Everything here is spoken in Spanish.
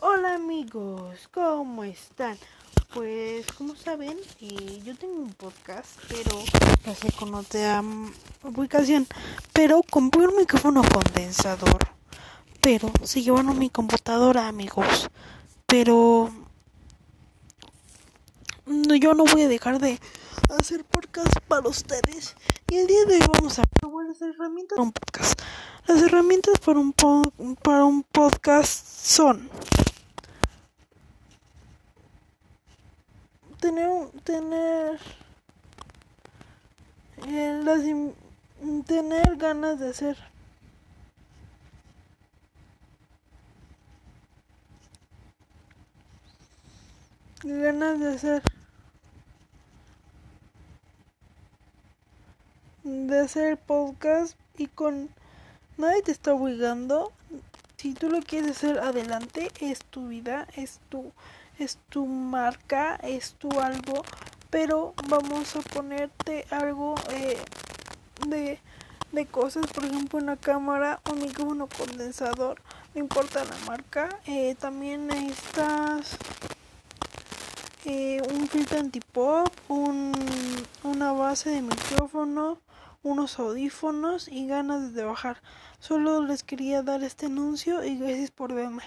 Hola amigos, ¿cómo están? Pues como saben, eh, yo tengo un podcast, pero no sé con otra ubicación, pero con un micrófono condensador. Pero se llevan a mi computadora, amigos. Pero yo no voy a dejar de hacer podcast para ustedes. Y el día de hoy vamos a ver las herramientas para un podcast. Las herramientas para un, para un podcast son tener tener eh, las, tener ganas de hacer ganas de hacer de hacer podcast y con nadie te está obligando. Si tú lo quieres hacer adelante, es tu vida, es tu, es tu marca, es tu algo, pero vamos a ponerte algo eh, de, de cosas, por ejemplo una cámara, un micrófono condensador, no importa la marca, eh, también necesitas eh, un filtro antipop, un, una base de micrófono, unos audífonos y ganas de trabajar. Solo les quería dar este anuncio y gracias por verme.